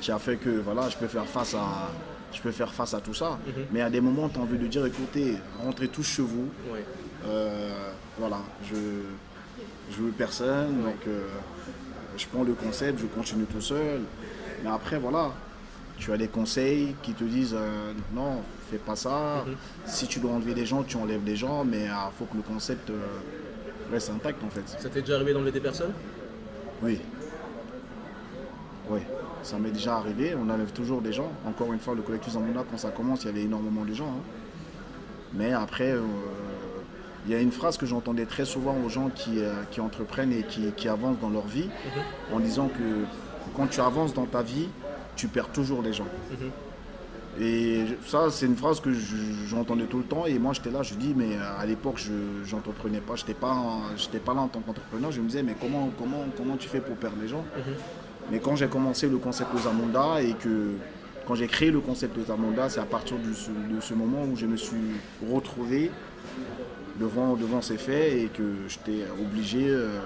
qui a fait que voilà, je peux faire face à, je peux faire face à tout ça. Mhm. Mais à des moments, tu as envie de dire, écoutez, rentrez tous chez vous. Euh, voilà, je je veux personne, donc euh, je prends le concept, je continue tout seul. Mais après, voilà, tu as des conseils qui te disent euh, non, fais pas ça. Mhm. Si tu dois enlever des gens, tu enlèves des gens, mais il ah, faut que le concept reste intact en fait. Ça t'est déjà arrivé d'enlever des personnes? Oui. Oui, ça m'est déjà arrivé. On enlève toujours des gens. Encore une fois, le collectif Zamunda, quand ça commence, il y avait énormément de gens. Hein. Mais après, il y a une phrase que j'entendais très souvent aux gens qui, qui entreprennent et qui, qui, avancent dans leur vie, mhm. en disant que quand tu avances dans ta vie, tu perds toujours les gens. Mhm. Et ça, c'est une phrase que j'entendais tout le temps. Et moi, j'étais là, je dis, mais à l'époque, je n'entreprenais pas. Je n'étais pas, pas là en tant qu'entrepreneur. Je me disais, mais comment, comment, comment tu fais pour perdre les gens? Mhm. Mais quand j'ai commencé le concept de Zamonda et que quand j'ai créé le concept de Zamonda, c'est à partir de ce, moment où je me suis retrouvé devant, devant ces faits et que j'étais obligé, euh,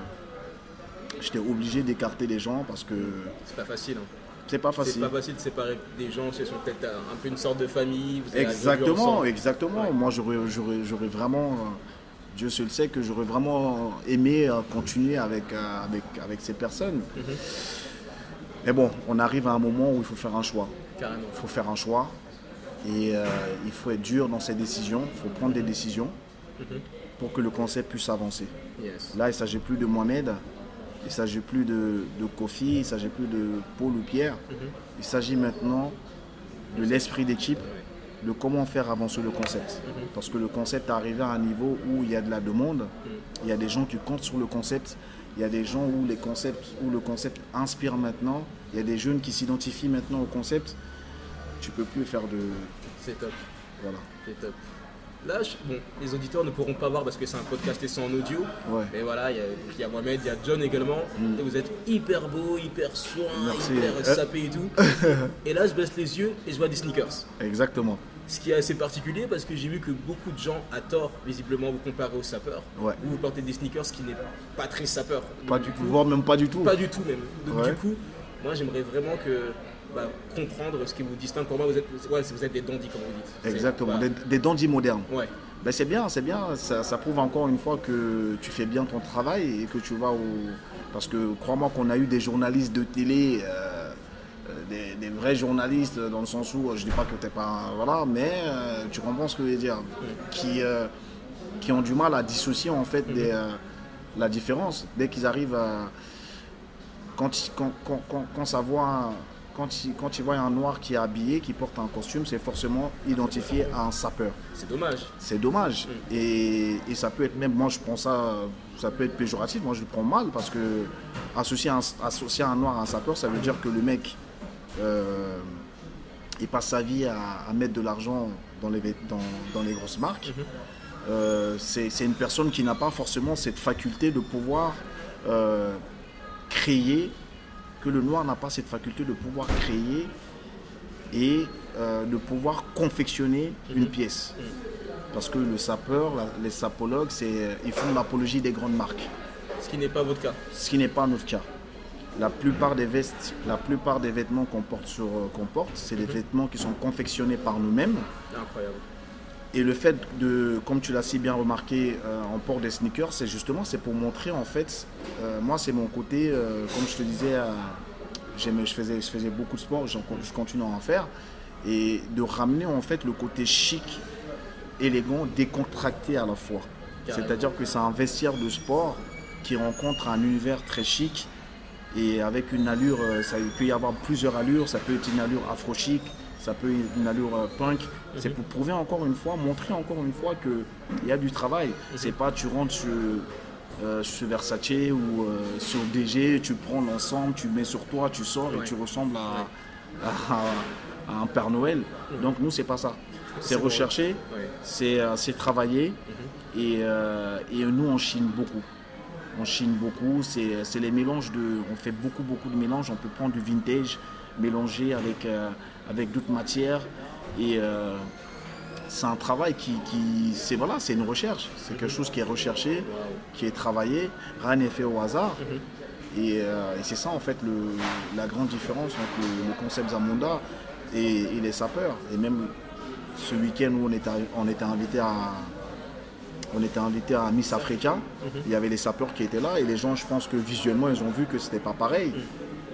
j'étais obligé d'écarter les gens parce que. C'est pas facile. Hein. C'est pas facile. C'est pas facile de séparer des gens, ce sont peut-être un peu une sorte de famille. exactement, exactement. Moi, j'aurais vraiment, euh, Dieu seul sait que j'aurais vraiment aimé euh, continuer avec, avec, avec ces personnes. Mhm. Mais bon, on arrive à un moment où il faut faire un choix. Carrément. Il faut faire un choix. Et il faut être dur dans ses décisions. Il faut prendre des décisions mhm. pour que le concept puisse avancer. Là, il ne s'agit plus de Mohamed. Il ne s'agit plus de, Kofi, il ne s'agit plus de Paul ou Pierre. Mhm. Il s'agit maintenant de l'esprit d'équipe, de comment faire avancer le concept. Mhm. Parce que le concept est arrivé à un niveau où il y a de la demande, il y a des gens qui comptent sur le concept, il y a des gens où, les concepts, où le concept inspire maintenant, il y a des jeunes qui s'identifient maintenant au concept. Tu peux plus faire de... C'est top. Voilà. C'est top. Là, bon, les auditeurs ne pourront pas voir parce que c'est un podcast et c'est en audio. Mais voilà, il y, a Mohamed, il y a John également. Mm. Et vous êtes hyper beau, hyper soin, hyper sapé et tout. et là, je baisse les yeux et je vois des sneakers. Exactement. Ce qui est assez particulier parce que j'ai vu que beaucoup de gens, à tort, visiblement, vous comparez aux sapeurs. Ouais. Vous, vous portez des sneakers qui n'est pas très sapeur. Pas du tout, voire même pas du tout. Pas du tout même. Donc du coup, moi j'aimerais vraiment que bah, comprendre ce qui vous distingue. Pour moi, vous êtes, vous êtes des dandys, comme vous dites. Exactement, des, des dandys modernes. Ouais. Ben c'est bien, c'est bien. Ça, prouve encore une fois que tu fais bien ton travail et que tu vas au. Parce que crois-moi qu'on a eu des journalistes de télé, euh, euh, des, vrais journalistes, dans le sens où je dis pas que tu n'es pas. Voilà, mais euh, tu comprends ce que je veux dire. Qui, qui ont du mal à dissocier en fait des, la différence. Dès qu'ils arrivent à. Quand, quand, quand, quand ça voit quand il, quand voit un noir qui est habillé, qui porte un costume, c'est forcément identifié à un sapeur. C'est dommage. C'est dommage. Mm. Et, ça peut être même, moi je prends ça, ça peut être péjoratif, moi je le prends mal parce que associer un, associer un noir à un sapeur, ça veut dire que le mec, euh, il passe sa vie à, mettre de l'argent dans les, dans, dans les grosses marques. Mm-hmm. Euh, c'est une personne qui n'a pas forcément cette faculté de pouvoir euh, créer que le noir n'a pas cette faculté de pouvoir créer et euh, de pouvoir confectionner une mhm. pièce. Mhm. Parce que le sapeur, les sapologues, ils font l'apologie des grandes marques. Ce qui n'est pas votre cas. Ce qui n'est pas notre cas. La plupart des vestes, la plupart des vêtements qu'on porte, sur, euh, qu'on porte, c'est des mhm. vêtements qui sont confectionnés par nous-mêmes. Incroyable. Et le fait de, comme tu l'as si bien remarqué, euh, on porte des sneakers, c'est justement c'est pour montrer en fait, euh, moi c'est mon côté, euh, comme je te disais, je, faisais, je faisais beaucoup de sport, je continue à en faire, et de ramener en fait le côté chic, élégant, décontracté à la fois. C'est-à-dire que c'est un vestiaire de sport qui rencontre un univers très chic et avec une allure, ça peut y avoir plusieurs allures, ça peut être une allure afro-chic, ça peut être une allure euh, punk. C'est mhm. pour prouver encore une fois, montrer encore une fois qu'il y a du travail. Mhm. C'est pas tu rentres sur, euh, Versace ou euh, sur DG, tu prends l'ensemble, tu mets sur toi, tu sors et tu ressembles à, un Père Noël. Mhm. Donc nous, c'est pas ça. C'est recherché, c'est travailler et, et nous, on chine beaucoup on chine beaucoup, c'est les mélanges de. On fait beaucoup beaucoup de mélanges, on peut prendre du vintage, mélanger avec, avec d'autres matières. Et euh, c'est un travail qui, c'est voilà, c'est une recherche. C'est quelque chose qui est recherché, qui est travaillé. Rien n'est fait au hasard. Euh, et, c'est ça en fait la grande différence entre le, concept Zamunda et, les sapeurs. Et même ce week-end où on était, on était invité à on était invité à Miss Africa, il y avait les sapeurs qui étaient là et les gens je pense que visuellement ils ont vu que c'était pas pareil.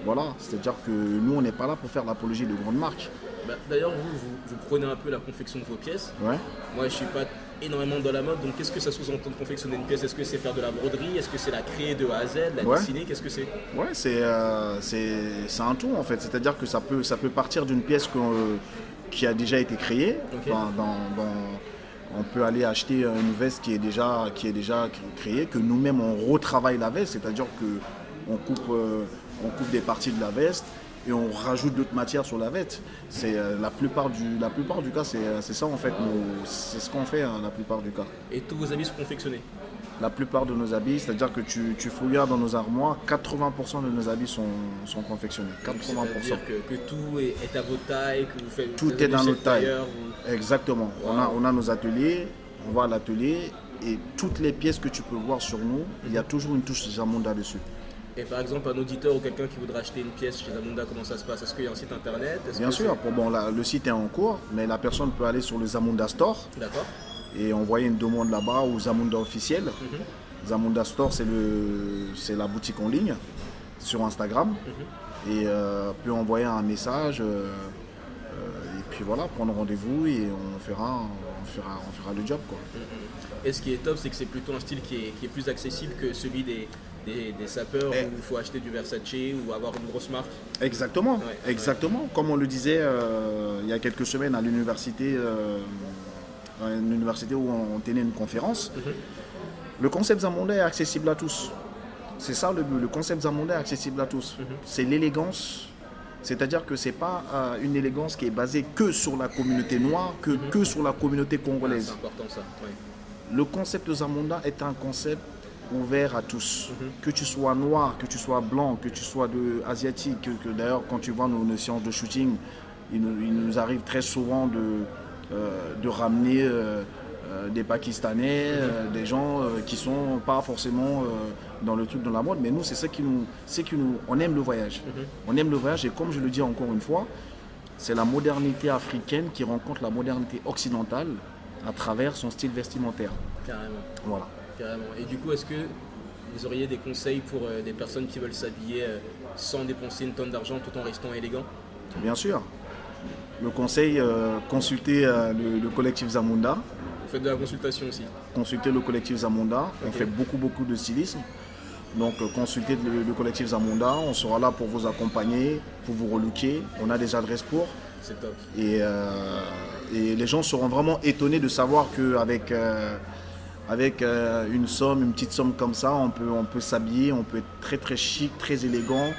Voilà, c'est-à-dire que nous, on n'est pas là pour faire l'apologie de grandes marques. Bah, d'ailleurs, vous, vous, prenez un peu la confection de vos pièces. Ouais. Moi, je suis pas énormément dans la mode, donc qu'est-ce que ça sous-entend de confectionner une pièce? Est-ce que c'est faire de la broderie? Est-ce que c'est la créer de A à Z, la dessiner? Qu'est-ce que c'est? Ouais, euh, c'est un tout en fait. C'est-à-dire que ça peut, ça peut partir d'une pièce qui a déjà été créée, dans, on peut aller acheter une veste qui est déjà, créée, que nous-mêmes on retravaille la veste, c'est-à-dire qu'on coupe, on coupe des parties de la veste, et on rajoute d'autres matières sur la veste. C'est euh, la plupart du cas c'est ça en fait c'est ce qu'on fait hein, la plupart du cas. Et tous vos habits sont confectionnés? La plupart de nos habits, c'est-à-dire que tu, tu fouilles dans nos armoires, 80% de nos habits sont, sont confectionnés. 80%. C'est-à-dire que, tout est, à votre taille, que vous faites Tout est dans notre taille. Exactement. On, a, on a nos ateliers, on va à l'atelier et toutes les pièces que tu peux voir sur nous, il y a toujours une touche Jamonda dessus. Et par exemple, un auditeur ou quelqu'un qui voudrait acheter une pièce chez Zamunda, comment ça se passe? Est-ce qu'il y a un site internet? Bien sûr, bon, le site est en cours, mais la personne peut aller sur le Zamunda Store et envoyer une demande là-bas au Zamunda officiel. Mhm. Zamunda Store, c'est la boutique en ligne sur Instagram. Mhm. Et euh, peut envoyer un message. Euh, euh, et puis voilà, prendre rendez-vous et on fera, on fera, on fera le job. Quoi. Mhm. Et ce qui est top, c'est que c'est plutôt un style qui est, qui est plus accessible que celui des, des, sapeurs où il faut acheter du Versace ou avoir une grosse marque. Exactement, exactement. Comme on le disait euh, il y a quelques semaines à l'université, une université où on tenait une conférence, mhm. le concept Zamunda est accessible à tous. C'est ça le Le concept Zamunda est accessible à tous. Mhm. C'est l'élégance. C'est-à-dire que ce n'est pas euh, une élégance qui est basée que sur la communauté noire, que, mhm. que sur la communauté congolaise. c'est important ça. Le concept Zamunda est un concept ouvert à tous. Que tu sois noir, que tu sois blanc, que tu sois de, asiatique, que, d'ailleurs quand tu vois nos, séances de shooting, il nous, arrive très souvent de, de ramener euh, euh, des Pakistanais, des gens qui sont pas forcément dans le truc de la mode, mais nous c'est ça qui nous, c'est qui nous, on aime le voyage. Mhm. On aime le voyage et comme je le dis encore une fois, c'est la modernité africaine qui rencontre la modernité occidentale à travers son style vestimentaire. Carrément. Voilà. Et du coup, est-ce que vous auriez des conseils pour euh, des personnes qui veulent s'habiller euh, sans dépenser une tonne d'argent tout en restant élégant? Bien sûr. Le conseil, euh, consultez le, collectif Zamunda. Vous faites de la consultation aussi Consultez le collectif Zamunda. On fait beaucoup, beaucoup de stylisme. Donc consultez le, collectif Zamunda. On sera là pour vous accompagner, pour vous relooker. On a des adresses pour. C'est top. Et, et, les gens seront vraiment étonnés de savoir qu'avec avec euh, une somme, une petite somme comme ça, on peut, on peut s'habiller, on peut être très très chic, très élégant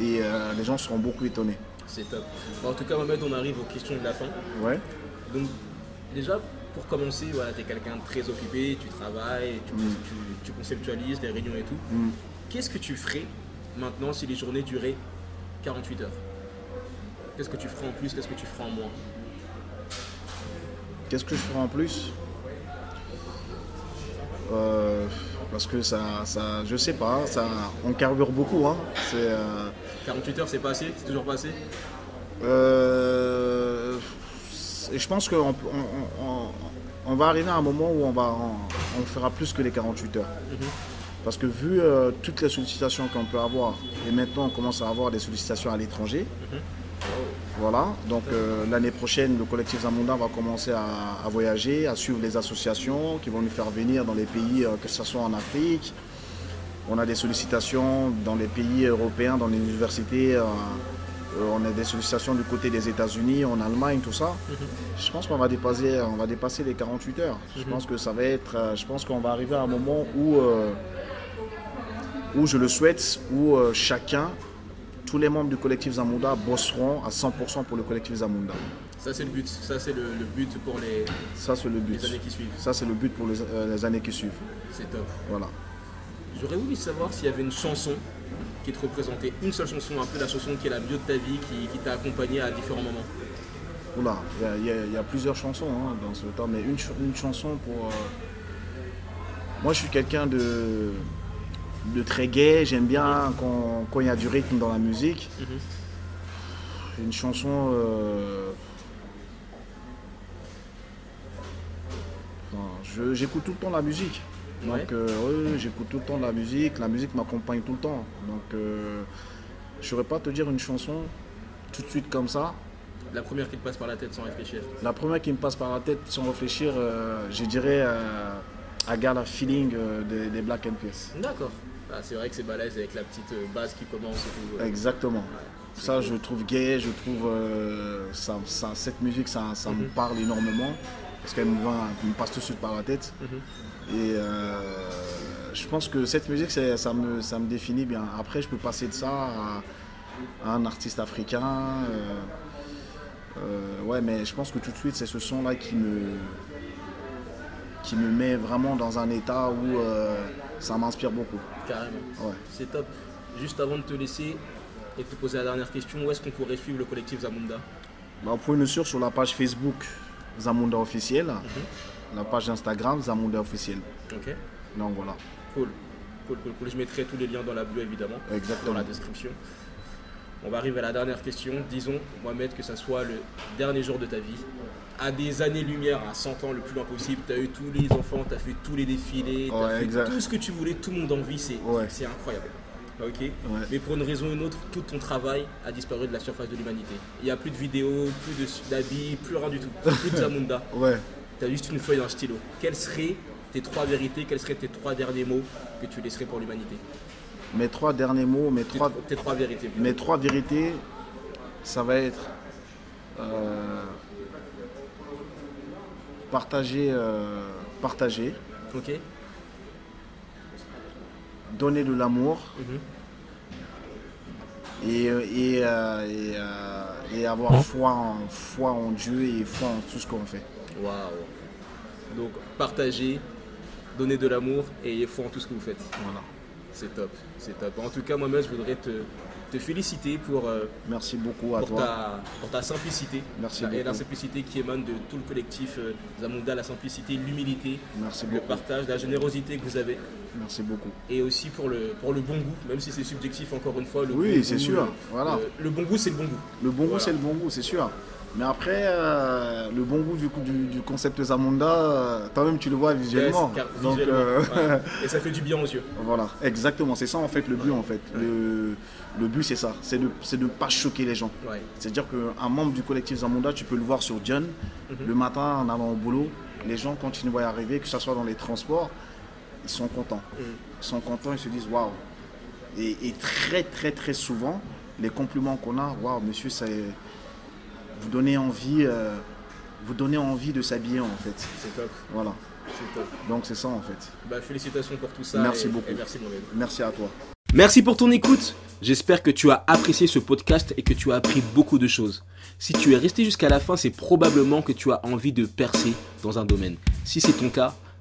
et euh, les gens seront beaucoup étonnés. C'est top. en tout cas, Mohamed, on arrive aux questions de la fin. Ouais. Donc, déjà, pour commencer, voilà, tu es quelqu'un de très occupé, tu travailles, tu, mm. conceptualises les réunions et tout. Mm. Qu'est-ce que tu ferais maintenant si les journées duraient 48 heures? Qu'est-ce que tu ferais en plus? Qu'est-ce que tu ferais en moins? Qu'est-ce que je ferais en plus? Euh, parce que ça, ça, je sais pas, ça, on carbure beaucoup. Hein. 48 euh, heures, c'est pas assez? C'est toujours pas assez? Euh, Et je pense qu'on on, va arriver à un moment où on, va, on, fera plus que les 48 heures. Mhm. Parce que vu toutes les sollicitations qu'on peut avoir, et maintenant on commence à avoir des sollicitations à l'étranger, mhm. Voilà, donc euh, l'année prochaine, le collectif Zamunda va commencer à, voyager, à suivre les associations qui vont nous faire venir dans les pays, euh, que ce soit en Afrique. On a des sollicitations dans les pays européens, dans les universités. Euh, on a des sollicitations du côté des États-Unis, en Allemagne, tout ça. Mhm. Je pense qu'on va dépasser, on va dépasser les 48 heures. Je mhm. pense que ça va être, je pense qu'on va arriver à un moment où, où je le souhaite, où chacun tous les membres du collectif Zamunda bosseront à 100% pour le collectif Zamunda. Ça c'est le but, ça c'est le, but pour les, ça, le but. années qui suivent. Ça c'est le but pour les, euh, années qui suivent. C'est top. Voilà. J'aurais voulu savoir s'il y avait une chanson qui te représentait, une seule chanson, un peu la chanson qui est la mieux de ta vie, qui, t'a accompagné à différents moments. Oula, il y, a plusieurs chansons hein, dans ce temps, mais une, une chanson pour... Euh, moi je suis quelqu'un de de très gai. J'aime bien quand il y a du rythme dans la musique. Mhm. Une chanson. Euh, j'écoute tout le temps la musique. Donc, euh, j'écoute tout le temps la musique. La musique m'accompagne tout le temps. Donc, euh, je ne saurais pas te dire une chanson tout de suite comme ça. La première qui te passe par la tête sans réfléchir La première qui me passe par la tête sans réfléchir, je dirais I Got a Feeling des, Black and Pierce. D'accord. Ah, c'est vrai que c'est balèze avec la petite euh, base qui commence et tout. Exactement. ça, je trouve gay, je trouve euh, ça, cette musique, ça, ça me mhm. parle énormément. parce qu'elle me, me, passe tout de suite par la tête. Mhm. Et je pense que cette musique, ça me, ça me définit bien. Après, je peux passer de ça à, un artiste africain. ouais, mais je pense que tout de suite, c'est ce son-là qui me, qui me met vraiment dans un état où ça m'inspire beaucoup. Carrément. C'est top. Juste avant de te laisser et de te poser la dernière question, où est-ce qu'on pourrait suivre le collectif Zamunda? Bah, Vous pouvez nous suivre sur la page Facebook Zamunda officiel, mhm. la page Instagram Zamunda officiel. Ok. Donc voilà. Cool. Cool, cool, cool. Je mettrai tous les liens dans la bio évidemment. Exactement. Dans la description. On va arriver à la dernière question. Disons, Mohamed, que ça soit le dernier jour de ta vie, à des années-lumière, à 100 ans le plus loin possible. Tu as eu tous les enfants, tu as fait tous les défilés, tu as fait tout ce que tu voulais, tout le monde en vit, c'est incroyable. Ok Mais pour une raison ou une autre, tout ton travail a disparu de la surface de l'humanité. Il n'y a plus de vidéos, plus d'habits, plus rien du tout. Plus de Zamunda. ouais. Tu as juste une feuille d'un stylo. Quelles seraient tes trois vérités, quels seraient tes trois derniers mots que tu laisserais pour l'humanité? Mes trois derniers mots, mes trois, tes, trois vérités. Mes trois vérités, ça va être euh, partager, euh, partager. Ok. Donner de l'amour. Mhm. Et, euh, et, euh, et, avoir hein foi en, foi en Dieu et foi en tout ce qu'on fait. Waouh. Donc partager, donner de l'amour et ayez foi en tout ce que vous faites. Voilà. C'est top, c'est top. En tout cas, moi-même, je voudrais te, te féliciter pour, euh, Merci beaucoup à pour, Ta, pour ta simplicité. Merci et la simplicité qui émane de tout le collectif euh, Zamunda, la simplicité, l'humilité, le partage, la générosité que vous avez. Merci beaucoup. Et aussi pour le, pour le bon goût, même si c'est subjectif encore une fois. Le oui, c'est sûr. voilà. Le, bon goût, c'est le bon goût. Le bon goût, c'est le bon goût, c'est sûr. Mais après, euh, le bon goût du, du, concept Zamunda, euh, toi-même tu le vois visuellement. Donc, euh, Et ça fait du bien aux yeux. Voilà, exactement. C'est ça en fait le but en fait. Le, le, but c'est ça, c'est de ne pas choquer les gens. C'est-à-dire qu'un membre du collectif Zamunda, tu peux le voir sur John, mhm. le matin en allant au boulot, les gens quand ils nous voient arriver, que ce soit dans les transports, ils sont contents. Mhm. Ils sont contents, ils se disent waouh. Et, et, très très très souvent, les compliments qu'on a, waouh monsieur, c'est vous donnez envie, euh, vous donnez envie de s'habiller en fait. C'est top. Voilà. C'est top. Donc c'est ça en fait. Bah, félicitations pour tout ça. Merci beaucoup. merci Merci à toi. Merci pour ton écoute. J'espère que tu as apprécié ce podcast et que tu as appris beaucoup de choses. Si tu es resté jusqu'à la fin, c'est probablement que tu as envie de percer dans un domaine. Si c'est ton cas,